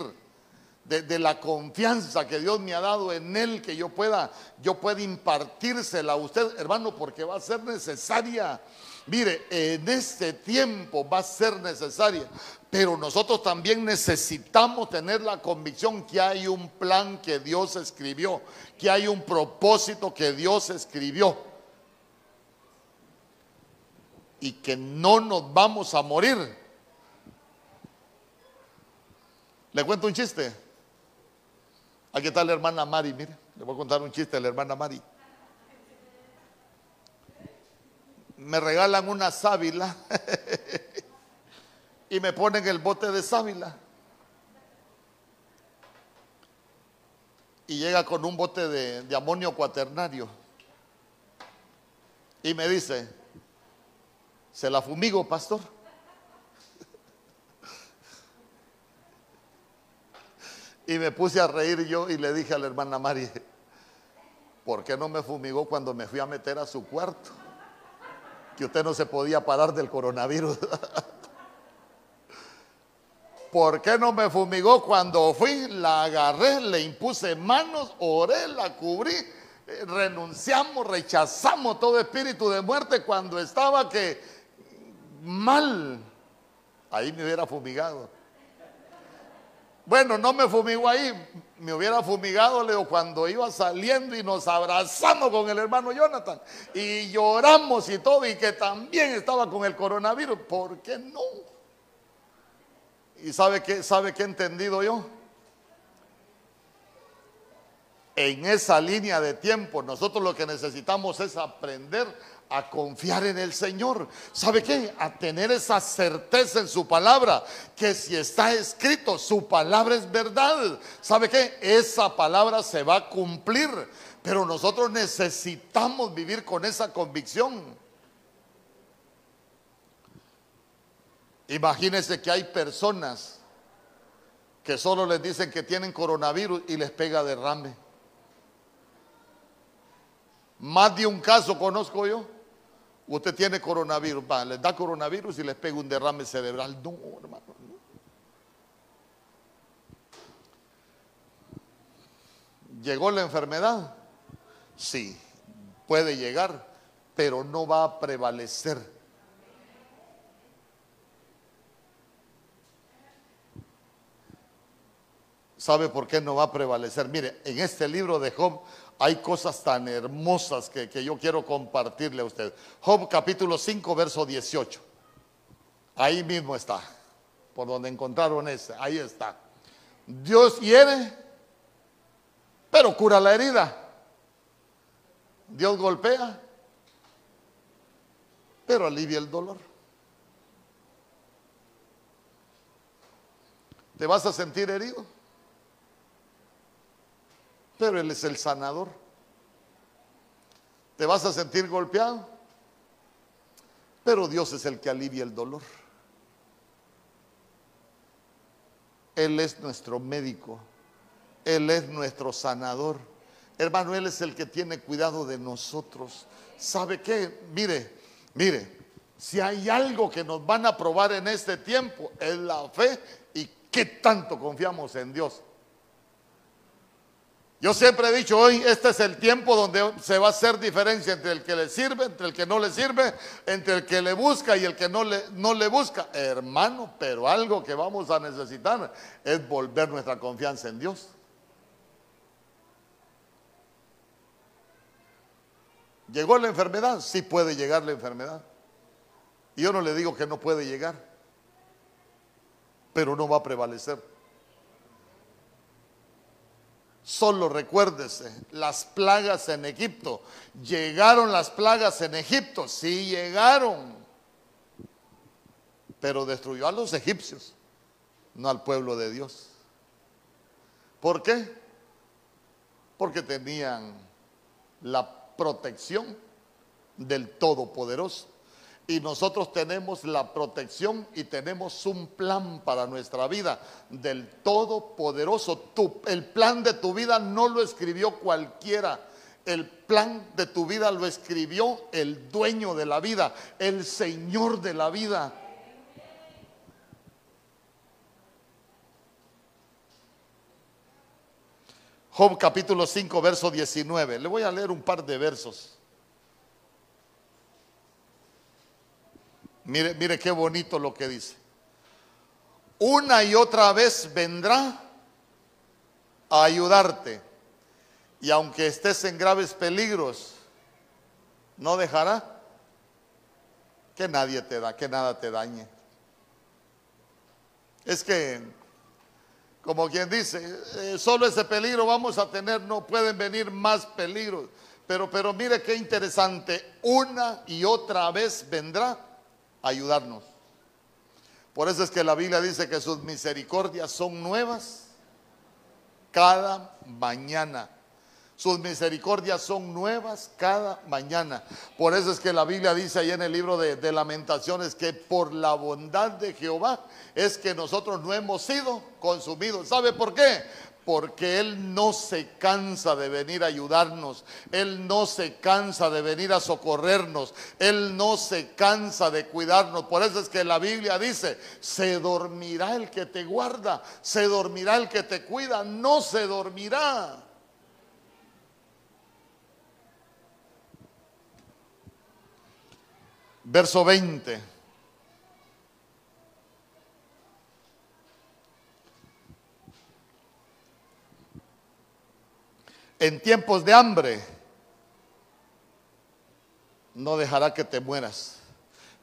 S1: de, la confianza que Dios me ha dado en Él, que yo pueda, yo pueda impartírsela a usted, hermano, porque va a ser necesaria. Mire, en este tiempo va a ser necesaria, pero nosotros también necesitamos tener la convicción que hay un plan que Dios escribió, que hay un propósito que Dios escribió y que no nos vamos a morir. Le cuento un chiste. Aquí está la hermana Mari, mire, le voy a contar un chiste a la hermana Mari. Me regalan una sábila y me ponen el bote de sábila. Y llega con un bote de, amonio cuaternario. Y me dice, se la fumigo, pastor. Y me puse a reír yo y le dije a la hermana Mari, ¿por qué no me fumigó cuando me fui a meter a su cuarto? Que usted no se podía parar del coronavirus. ¿Por qué no me fumigó cuando fui? La agarré, le impuse manos, oré, la cubrí, eh, renunciamos, rechazamos todo espíritu de muerte cuando estaba que mal, ahí me hubiera fumigado. Bueno, no me fumigó ahí, me hubiera fumigado, cuando iba saliendo y nos abrazamos con el hermano Jonathan y lloramos y todo, y que también estaba con el coronavirus. ¿Por qué no? ¿Y sabe qué, sabe qué he entendido yo? En esa línea de tiempo, nosotros lo que necesitamos es aprender a confiar en el Señor. ¿Sabe qué? A tener esa certeza en su palabra, que si está escrito, su palabra es verdad. ¿Sabe qué? Esa palabra se va a cumplir, pero nosotros necesitamos vivir con esa convicción. Imagínense que hay personas que solo les dicen que tienen coronavirus y les pega derrame. Más de un caso conozco yo Usted tiene coronavirus, va, les da coronavirus y les pega un derrame cerebral. No, hermano. ¿Llegó la enfermedad? Sí, puede llegar, pero no va a prevalecer. ¿Sabe por qué no va a prevalecer? Mire, en este libro de Job hay cosas tan hermosas que, que yo quiero compartirle a usted. Job capítulo 5, verso 18. Ahí mismo está, por donde encontraron ese, ahí está. Dios hiere, pero cura la herida. Dios golpea, pero alivia el dolor. Te vas a sentir herido, pero Él es el sanador. Te vas a sentir golpeado, pero Dios es el que alivia el dolor. Él es nuestro médico, Él es nuestro sanador. Hermano, Él es el que tiene cuidado de nosotros. ¿Sabe qué? Mire, mire, si hay algo que nos van a probar en este tiempo, es la fe y qué tanto confiamos en Dios. Yo siempre he dicho hoy, este es el tiempo donde se va a hacer diferencia entre el que le sirve, entre el que no le sirve, entre el que le busca y el que no le, no le busca. Hermano, pero algo que vamos a necesitar es volver nuestra confianza en Dios. ¿Llegó la enfermedad? Sí puede llegar la enfermedad. Y yo no le digo que no puede llegar, pero no va a prevalecer. Solo recuérdese, las plagas en Egipto. ¿Llegaron las plagas en Egipto? Sí llegaron. Pero destruyó a los egipcios, no al pueblo de Dios. ¿Por qué? Porque tenían la protección del Todopoderoso. Y nosotros tenemos la protección y tenemos un plan para nuestra vida del Todopoderoso. el plan de tu vida no lo escribió cualquiera. El plan de tu vida lo escribió el dueño de la vida, el Señor de la vida. Job capítulo 5, verso 19. Le voy a leer un par de versos. Mire, mire qué bonito lo que dice. Una y otra vez vendrá a ayudarte. Y aunque estés en graves peligros, no dejará que nadie te da, que nada te dañe. Es que como quien dice, eh, solo ese peligro vamos a tener, no pueden venir más peligros. Pero, pero mire qué interesante, una y otra vez vendrá ayudarnos. Por eso es que la Biblia dice que sus misericordias son nuevas cada mañana. Sus misericordias son nuevas cada mañana. Por eso es que la Biblia dice ahí en el libro de, lamentaciones que por la bondad de Jehová es que nosotros no hemos sido consumidos. ¿Sabe por qué? Porque Él no se cansa de venir a ayudarnos, Él no se cansa de venir a socorrernos, Él no se cansa de cuidarnos. Por eso es que la Biblia dice, se dormirá el que te guarda, se dormirá el que te cuida, no se dormirá. Verso 20. En tiempos de hambre no dejará que te mueras.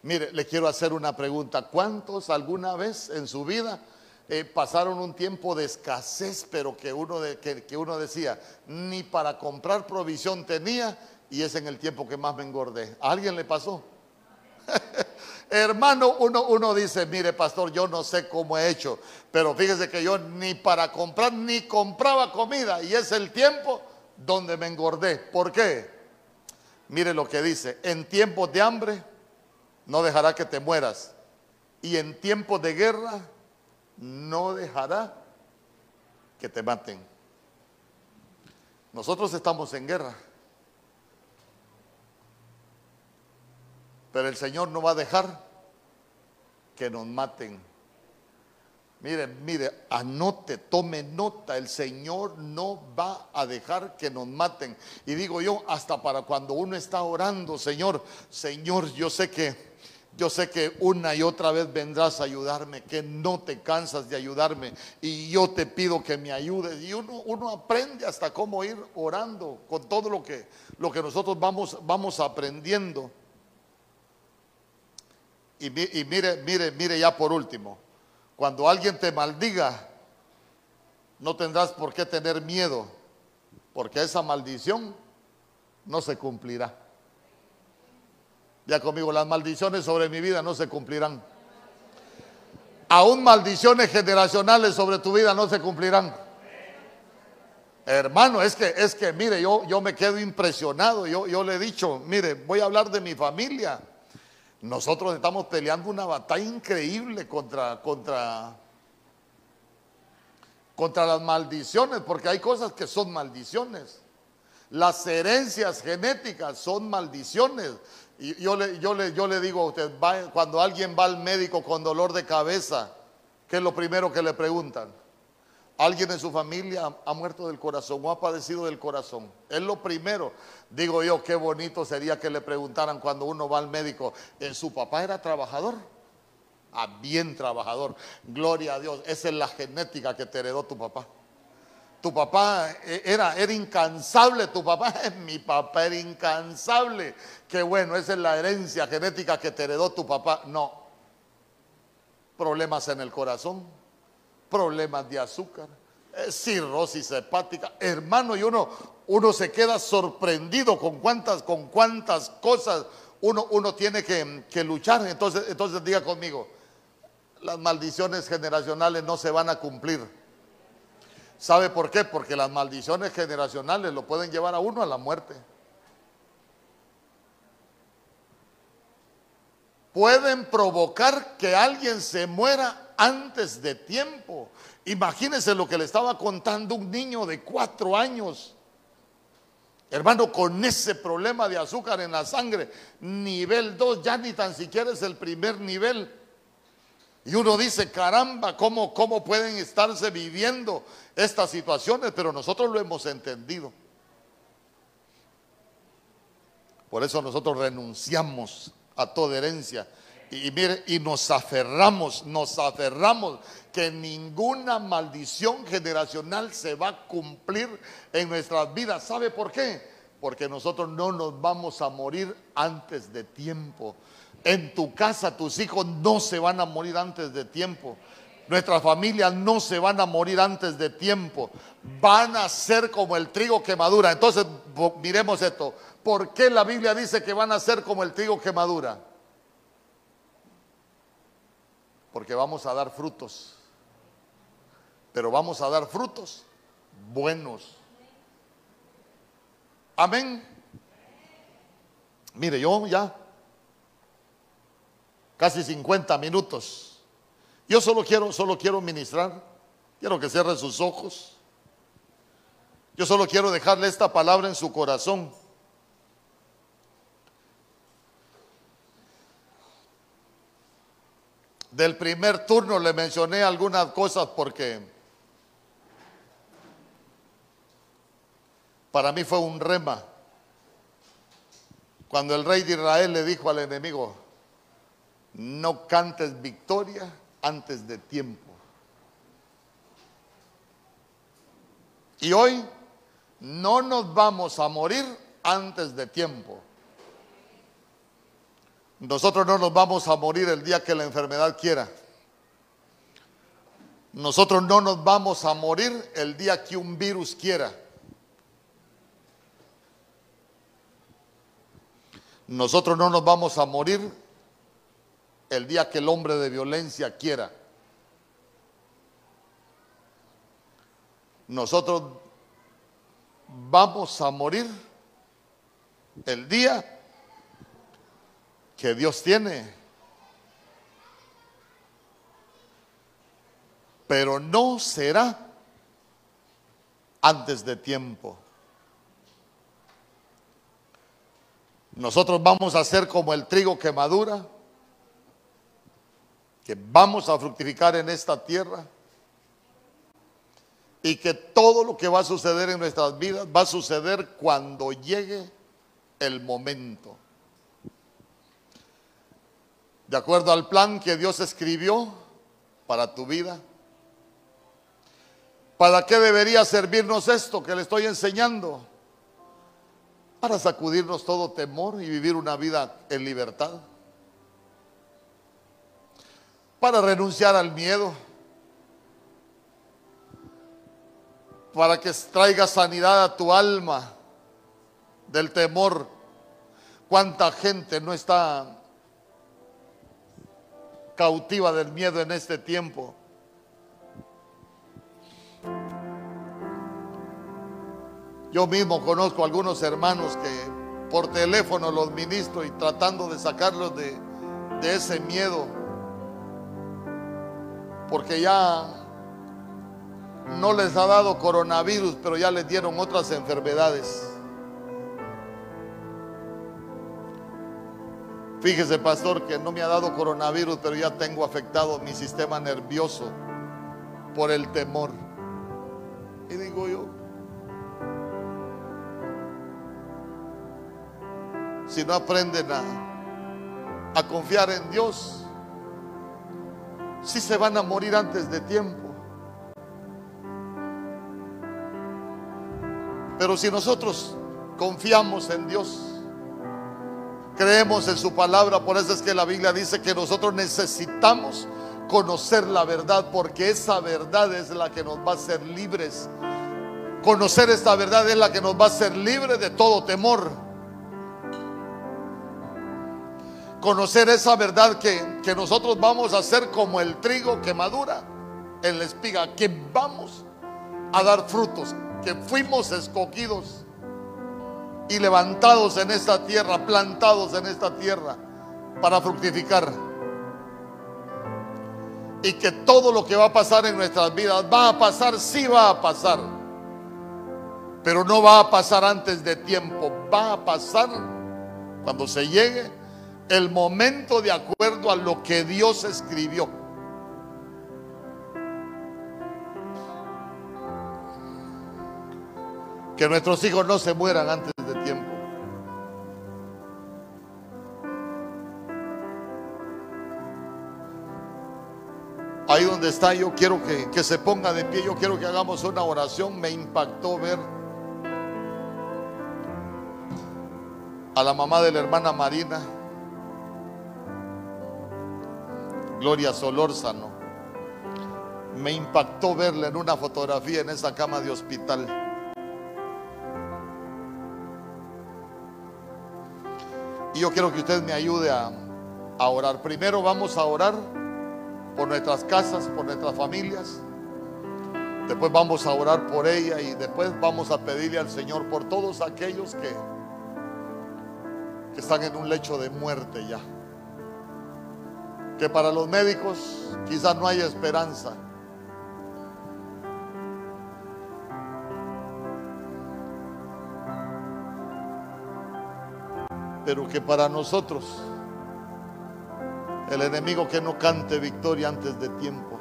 S1: Mire, le quiero hacer una pregunta. ¿Cuántos alguna vez en su vida eh, pasaron un tiempo de escasez, pero que uno, de, que uno decía, ni para comprar provisión tenía, y es en el tiempo que más me engordé? ¿A alguien le pasó? Hermano, uno, uno dice, mire pastor, yo no sé cómo he hecho, pero fíjese que yo ni para comprar, ni compraba comida y es el tiempo donde me engordé. ¿Por qué? Mire lo que dice, en tiempos de hambre no dejará que te mueras y en tiempos de guerra no dejará que te maten. Nosotros estamos en guerra. Pero el Señor no va a dejar que nos maten. Mire, mire, anote, tome nota, el Señor no va a dejar que nos maten. Y digo yo, hasta para cuando uno está orando, Señor, Señor, yo sé que Yo sé que una y otra vez vendrás a ayudarme, que no te cansas de ayudarme y yo te pido que me ayudes. Y uno, uno aprende hasta cómo ir orando con todo lo que, lo que nosotros vamos, vamos aprendiendo. Y, y mire, mire, mire ya por último, cuando alguien te maldiga, no tendrás por qué tener miedo, porque esa maldición no se cumplirá. Ya conmigo, las maldiciones sobre mi vida no se cumplirán. Aún maldiciones generacionales sobre tu vida no se cumplirán. Hermano, es que, es que, mire, yo, yo me quedo impresionado. Yo, yo le he dicho, mire, voy a hablar de mi familia. Nosotros estamos peleando una batalla increíble contra, contra, contra las maldiciones, porque hay cosas que son maldiciones. Las herencias genéticas son maldiciones. Y yo le, yo le, yo le digo a usted, cuando alguien va al médico con dolor de cabeza, ¿qué es lo primero que le preguntan? Alguien en su familia ha muerto del corazón o ha padecido del corazón. Es lo primero. Digo yo, qué bonito sería que le preguntaran cuando uno va al médico, ¿en ¿su papá era trabajador? Ah, bien trabajador. Gloria a Dios. Esa es la genética que te heredó tu papá. Tu papá eh, era, era incansable, tu papá, mi papá era incansable. Qué bueno, esa es la herencia genética que te heredó tu papá. No. Problemas en el corazón, problemas de azúcar, eh, cirrosis hepática. Hermano, y uno, uno se queda sorprendido con cuántas, con cuántas cosas uno, uno tiene que, que luchar. Entonces, entonces diga conmigo, las maldiciones generacionales no se van a cumplir ¿Sabe por qué? Porque las maldiciones generacionales lo pueden llevar a uno a la muerte. Pueden provocar que alguien se muera antes de tiempo. Imagínense lo que le estaba contando un niño de cuatro años. Hermano, con ese problema de azúcar en la sangre, nivel 2, ya ni tan siquiera es el primer nivel. Y uno dice, caramba, ¿cómo, ¿cómo pueden estarse viviendo estas situaciones? Pero nosotros lo hemos entendido. Por eso nosotros renunciamos a toda herencia. Y, mire, y nos aferramos, nos aferramos que ninguna maldición generacional se va a cumplir en nuestras vidas. ¿Sabe por qué? Porque nosotros no nos vamos a morir antes de tiempo. En tu casa tus hijos no se van a morir antes de tiempo. Nuestras familias no se van a morir antes de tiempo. Van a ser como el trigo que madura. Entonces, miremos esto. ¿Por qué la Biblia dice que van a ser como el trigo que madura? Porque vamos a dar frutos. Pero vamos a dar frutos buenos. Amén. Mire, yo ya casi 50 minutos. Yo solo quiero, solo quiero ministrar. Quiero que cierre sus ojos. Yo solo quiero dejarle esta palabra en su corazón. Del primer turno le mencioné algunas cosas porque para mí fue un rema. Cuando el rey de Israel le dijo al enemigo, no cantes victoria antes de tiempo. Y hoy no nos vamos a morir antes de tiempo. Nosotros no nos vamos a morir el día que la enfermedad quiera. Nosotros no nos vamos a morir el día que un virus quiera. Nosotros no nos vamos a morir el día que el hombre de violencia quiera. Nosotros vamos a morir el día que Dios tiene. Pero no será antes de tiempo. Nosotros vamos a ser como el trigo que madura que vamos a fructificar en esta tierra y que todo lo que va a suceder en nuestras vidas va a suceder cuando llegue el momento. De acuerdo al plan que Dios escribió para tu vida. ¿Para qué debería servirnos esto que le estoy enseñando? Para sacudirnos todo temor y vivir una vida en libertad. Para renunciar al miedo. Para que traiga sanidad a tu alma del temor. ¿Cuánta gente no está cautiva del miedo en este tiempo. Yo mismo conozco algunos hermanos que por teléfono los ministro y tratando de sacarlos de, de ese miedo, porque ya no les ha dado coronavirus, pero ya les dieron otras enfermedades. Fíjese, pastor, que no me ha dado coronavirus, pero ya tengo afectado mi sistema nervioso por el temor. Y digo yo, si no aprenden a, a confiar en Dios, si se van a morir antes de tiempo. Pero si nosotros confiamos en Dios, Creemos en su palabra, por eso es que la Biblia dice que nosotros necesitamos conocer la verdad, porque esa verdad es la que nos va a hacer libres. Conocer esta verdad es la que nos va a hacer libres de todo temor. Conocer esa verdad que, que nosotros vamos a hacer como el trigo que madura en la espiga, que vamos a dar frutos, que fuimos escogidos y levantados en esta tierra, plantados en esta tierra para fructificar. Y que todo lo que va a pasar en nuestras vidas va a pasar, sí va a pasar. Pero no va a pasar antes de tiempo, va a pasar cuando se llegue el momento de acuerdo a lo que Dios escribió. Que nuestros hijos no se mueran antes de tiempo. Ahí donde está, yo quiero que, que, se ponga de pie, yo quiero que hagamos una oración. Me impactó ver a la mamá de la hermana Marina, Gloria Solórzano. Me impactó verla en una fotografía en esa cama de hospital. Y yo quiero que usted me ayude a, orar. Primero vamos a orar por nuestras casas, por nuestras familias. Después vamos a orar por ella y después vamos a pedirle al Señor por todos aquellos que, que están en un lecho de muerte ya. Que para los médicos quizás no haya esperanza. Pero que para nosotros el enemigo que no cante victoria antes de tiempo.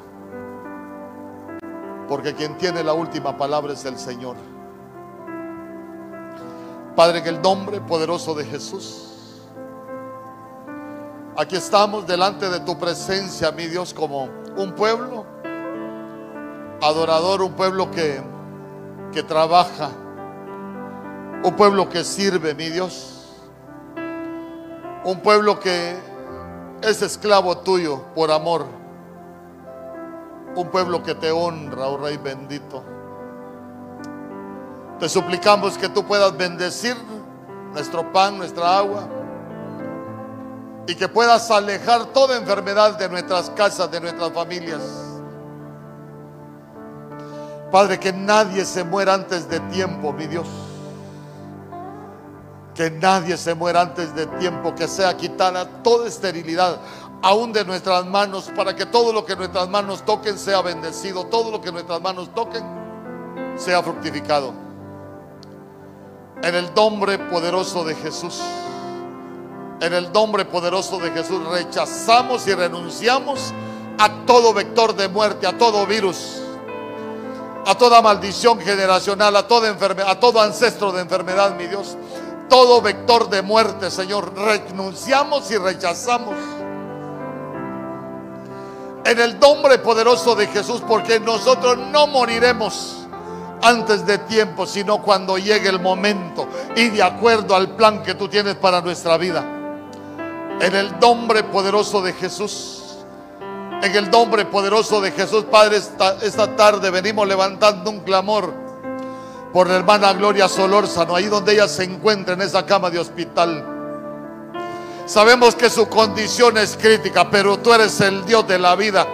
S1: Porque quien tiene la última palabra es el Señor. Padre, en el nombre poderoso de Jesús, aquí estamos delante de tu presencia, mi Dios, como un pueblo adorador, un pueblo que, que trabaja, un pueblo que sirve, mi Dios un pueblo que es esclavo tuyo por amor. Un pueblo que te honra, oh Rey bendito. Te suplicamos que tú puedas bendecir nuestro pan, nuestra agua. Y que puedas alejar toda enfermedad de nuestras casas, de nuestras familias. Padre, que nadie se muera antes de tiempo, mi Dios. Que nadie se muera antes de tiempo, que sea quitada toda esterilidad, aún de nuestras manos, para que todo lo que nuestras manos toquen sea bendecido, todo lo que nuestras manos toquen sea fructificado. En el nombre poderoso de Jesús, en el nombre poderoso de Jesús, rechazamos y renunciamos a todo vector de muerte, a todo virus, a toda maldición generacional, a toda a todo ancestro de enfermedad, mi Dios todo vector de muerte, Señor. Renunciamos y rechazamos En el nombre poderoso de Jesús, porque nosotros no moriremos antes de tiempo, sino cuando llegue el momento y de acuerdo al plan que tú tienes para nuestra vida. En el nombre poderoso de Jesús. En el nombre poderoso de Jesús, Padre, esta, esta tarde venimos levantando un clamor por la hermana Gloria Solórzano, ahí donde ella se encuentra en esa cama de hospital. Sabemos que su condición es crítica, pero tú eres el Dios de la vida.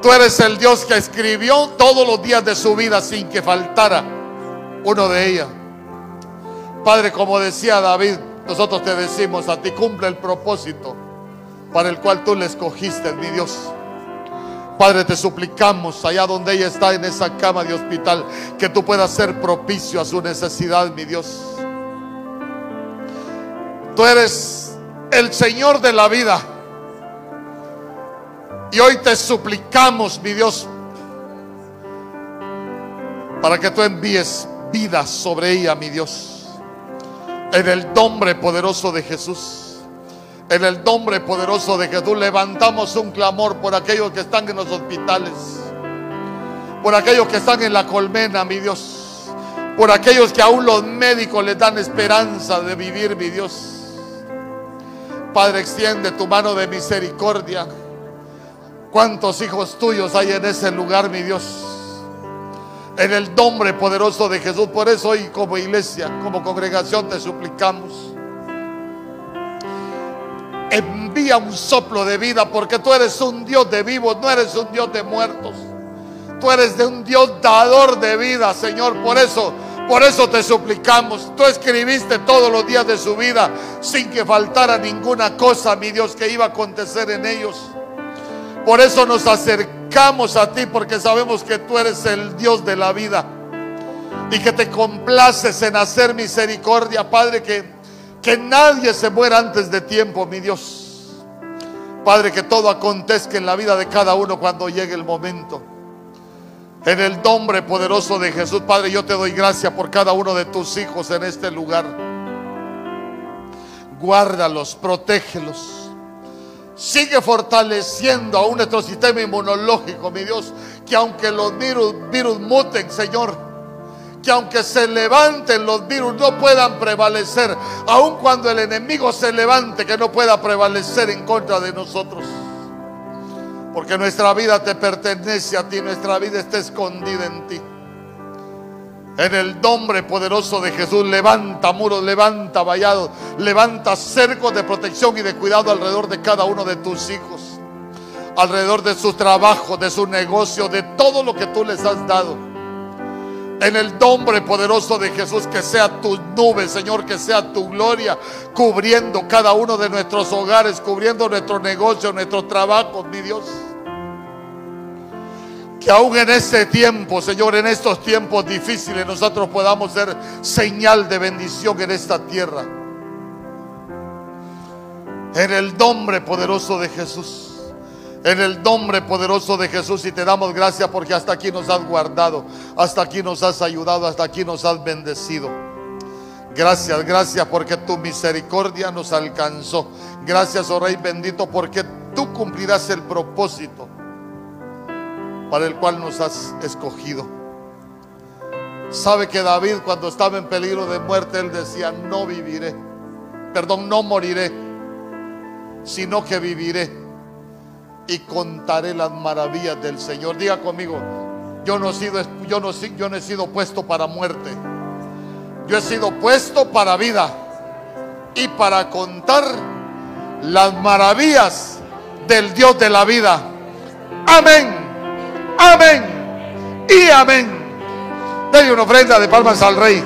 S1: Tú eres el Dios que escribió todos los días de su vida sin que faltara uno de ellas. Padre, como decía David, nosotros te decimos a ti, cumple el propósito para el cual tú le escogiste, mi Dios. Padre, te suplicamos allá donde ella está en esa cama de hospital, que tú puedas ser propicio a su necesidad, mi Dios. Tú eres el Señor de la vida. Y hoy te suplicamos, mi Dios, para que tú envíes vida sobre ella, mi Dios. En el nombre poderoso de Jesús. En el nombre poderoso de Jesús levantamos un clamor por aquellos que están en los hospitales. Por aquellos que están en la colmena, mi Dios. Por aquellos que aún los médicos les dan esperanza de vivir, mi Dios. Padre, extiende tu mano de misericordia. ¿Cuántos hijos tuyos hay en ese lugar, mi Dios? En el nombre poderoso de Jesús. Por eso hoy como iglesia, como congregación te suplicamos envía un soplo de vida porque tú eres un Dios de vivos, no eres un Dios de muertos. Tú eres de un Dios dador de vida, Señor. Por eso, por eso te suplicamos. Tú escribiste todos los días de su vida sin que faltara ninguna cosa, mi Dios, que iba a acontecer en ellos. Por eso nos acercamos a ti porque sabemos que tú eres el Dios de la vida y que te complaces en hacer misericordia, Padre, que que nadie se muera antes de tiempo, mi Dios. Padre, que todo acontezca en la vida de cada uno cuando llegue el momento. En el nombre poderoso de Jesús, Padre, yo te doy gracias por cada uno de tus hijos en este lugar. Guárdalos, protégelos. Sigue fortaleciendo aún nuestro sistema inmunológico, mi Dios. Que aunque los virus, virus muten, Señor, que aunque se levanten los virus no puedan prevalecer, aun cuando el enemigo se levante, que no pueda prevalecer en contra de nosotros. Porque nuestra vida te pertenece a ti, nuestra vida está escondida en ti. En el nombre poderoso de Jesús, levanta muros, levanta vallados, levanta cercos de protección y de cuidado alrededor de cada uno de tus hijos, alrededor de su trabajo, de su negocio, de todo lo que tú les has dado. En el nombre poderoso de Jesús, que sea tu nube, Señor, que sea tu gloria, cubriendo cada uno de nuestros hogares, cubriendo nuestro negocio, nuestros trabajos, mi Dios. Que aún en este tiempo, Señor, en estos tiempos difíciles, nosotros podamos ser señal de bendición en esta tierra. En el nombre poderoso de Jesús. En el nombre poderoso de Jesús y te damos gracias porque hasta aquí nos has guardado, hasta aquí nos has ayudado, hasta aquí nos has bendecido. Gracias, gracias porque tu misericordia nos alcanzó. Gracias, oh Rey bendito, porque tú cumplirás el propósito para el cual nos has escogido. Sabe que David cuando estaba en peligro de muerte, él decía, no viviré, perdón, no moriré, sino que viviré y contaré las maravillas del Señor. Diga conmigo, yo no he sido, yo no, he sido puesto para muerte. Yo he sido puesto para vida y para contar las maravillas del Dios de la vida. Amén, amén y amén. Denle una ofrenda de palmas al Rey.